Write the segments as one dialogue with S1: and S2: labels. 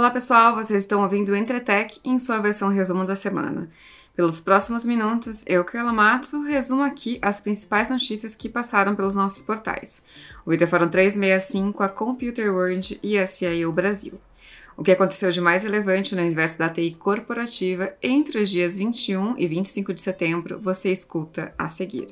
S1: Olá pessoal, vocês estão ouvindo o Entretec em sua versão resumo da semana. Pelos próximos minutos, eu, Carla Matsu, resumo aqui as principais notícias que passaram pelos nossos portais. O Ita Foram 365, a Computer World e a CIO Brasil. O que aconteceu de mais relevante no universo da TI corporativa entre os dias 21 e 25 de setembro, você escuta a seguir.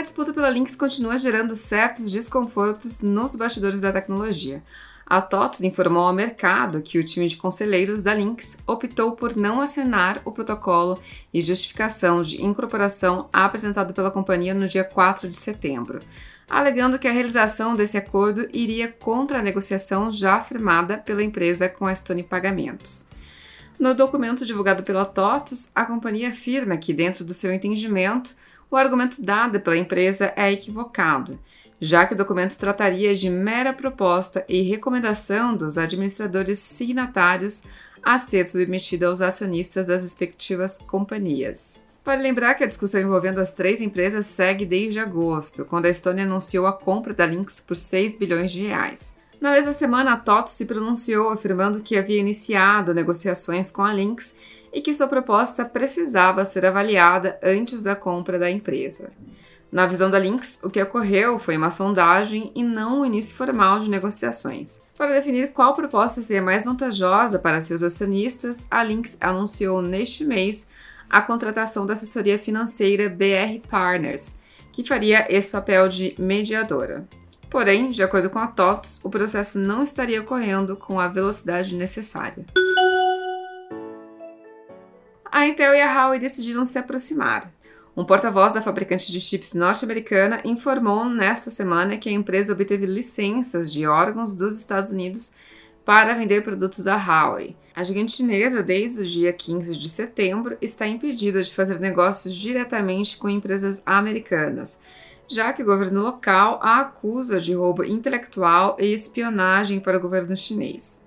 S1: A disputa pela Lynx continua gerando certos desconfortos nos bastidores da tecnologia. A TOTOS informou ao mercado que o time de conselheiros da Lynx optou por não assinar o protocolo e justificação de incorporação apresentado pela companhia no dia 4 de setembro, alegando que a realização desse acordo iria contra a negociação já firmada pela empresa com a Stone Pagamentos. No documento divulgado pela TOTOS, a companhia afirma que, dentro do seu entendimento, o argumento dado pela empresa é equivocado, já que o documento trataria de mera proposta e recomendação dos administradores signatários a ser submetido aos acionistas das respectivas companhias. Vale lembrar que a discussão envolvendo as três empresas segue desde agosto, quando a Estônia anunciou a compra da Lynx por 6 bilhões de reais. Na mesma semana, a TOTO se pronunciou afirmando que havia iniciado negociações com a Lynx e que sua proposta precisava ser avaliada antes da compra da empresa. Na visão da Lynx, o que ocorreu foi uma sondagem e não um início formal de negociações. Para definir qual proposta seria mais vantajosa para seus acionistas, a Lynx anunciou neste mês a contratação da assessoria financeira BR Partners, que faria esse papel de mediadora. Porém, de acordo com a TOTS, o processo não estaria ocorrendo com a velocidade necessária a Intel e a Huawei decidiram se aproximar. Um porta-voz da fabricante de chips norte-americana informou nesta semana que a empresa obteve licenças de órgãos dos Estados Unidos para vender produtos à Huawei. A gigante chinesa, desde o dia 15 de setembro, está impedida de fazer negócios diretamente com empresas americanas, já que o governo local a acusa de roubo intelectual e espionagem para o governo chinês.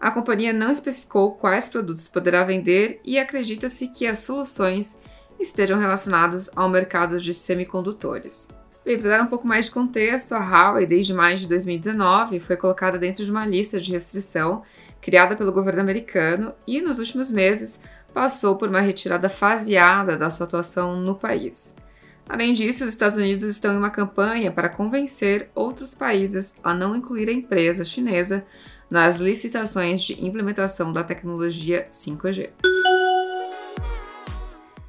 S1: A companhia não especificou quais produtos poderá vender e acredita-se que as soluções estejam relacionadas ao mercado de semicondutores. Bem, para dar um pouco mais de contexto, a Huawei, desde maio de 2019, foi colocada dentro de uma lista de restrição criada pelo governo americano e, nos últimos meses, passou por uma retirada faseada da sua atuação no país. Além disso, os Estados Unidos estão em uma campanha para convencer outros países a não incluir a empresa chinesa nas licitações de implementação da tecnologia 5G.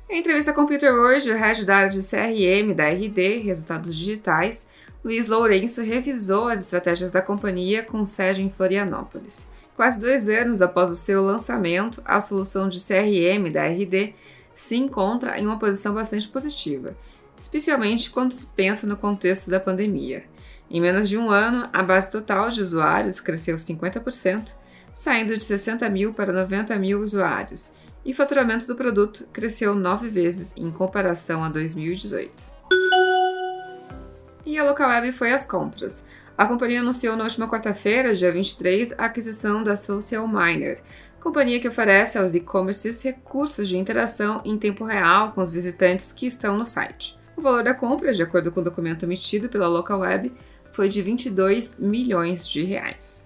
S1: Em entrevista com Computer World, o head da área de CRM da RD, Resultados Digitais, Luiz Lourenço revisou as estratégias da companhia com sede em Florianópolis. Quase dois anos após o seu lançamento, a solução de CRM da RD se encontra em uma posição bastante positiva, especialmente quando se pensa no contexto da pandemia. Em menos de um ano, a base total de usuários cresceu 50%, saindo de 60 mil para 90 mil usuários, e o faturamento do produto cresceu nove vezes em comparação a 2018. E a Localweb foi às compras. A companhia anunciou na última quarta-feira, dia 23, a aquisição da Social Miner, companhia que oferece aos e-commerces recursos de interação em tempo real com os visitantes que estão no site. O valor da compra, de acordo com o documento emitido pela Localweb, foi de 22 milhões de reais.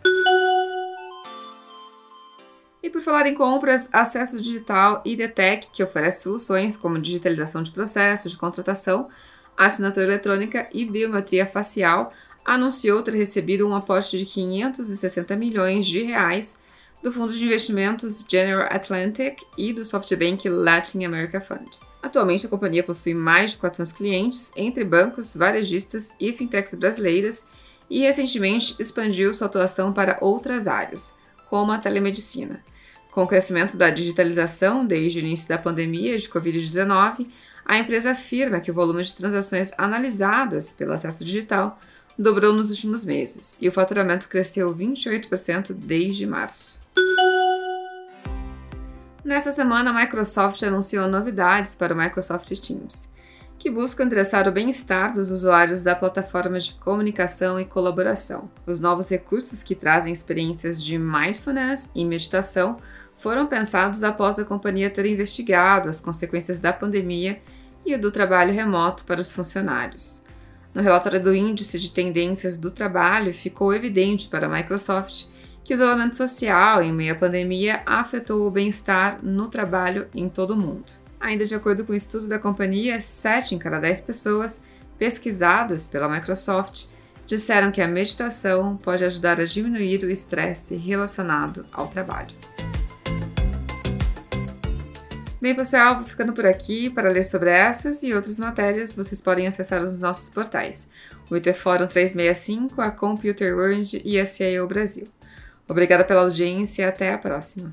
S1: E por falar em compras, Acesso Digital e Detec, que oferece soluções como digitalização de processos de contratação, assinatura eletrônica e biometria facial, anunciou ter recebido um aporte de 560 milhões de reais do fundo de investimentos General Atlantic e do SoftBank Latin America Fund. Atualmente, a companhia possui mais de 400 clientes, entre bancos, varejistas e fintechs brasileiras, e recentemente expandiu sua atuação para outras áreas, como a telemedicina. Com o crescimento da digitalização desde o início da pandemia de Covid-19, a empresa afirma que o volume de transações analisadas pelo acesso digital dobrou nos últimos meses e o faturamento cresceu 28% desde março. Nesta semana, a Microsoft anunciou novidades para o Microsoft Teams, que busca endereçar o bem-estar dos usuários da plataforma de comunicação e colaboração. Os novos recursos que trazem experiências de mindfulness e meditação foram pensados após a companhia ter investigado as consequências da pandemia e do trabalho remoto para os funcionários. No relatório do Índice de Tendências do Trabalho, ficou evidente para a Microsoft que o isolamento social em meio à pandemia afetou o bem-estar no trabalho em todo o mundo. Ainda de acordo com o um estudo da companhia, 7 em cada 10 pessoas pesquisadas pela Microsoft disseram que a meditação pode ajudar a diminuir o estresse relacionado ao trabalho. Bem, pessoal, vou ficando por aqui. Para ler sobre essas e outras matérias, vocês podem acessar os nossos portais: o IT Fórum 365, a Computer World e a CIO Brasil. Obrigada pela audiência e até a próxima!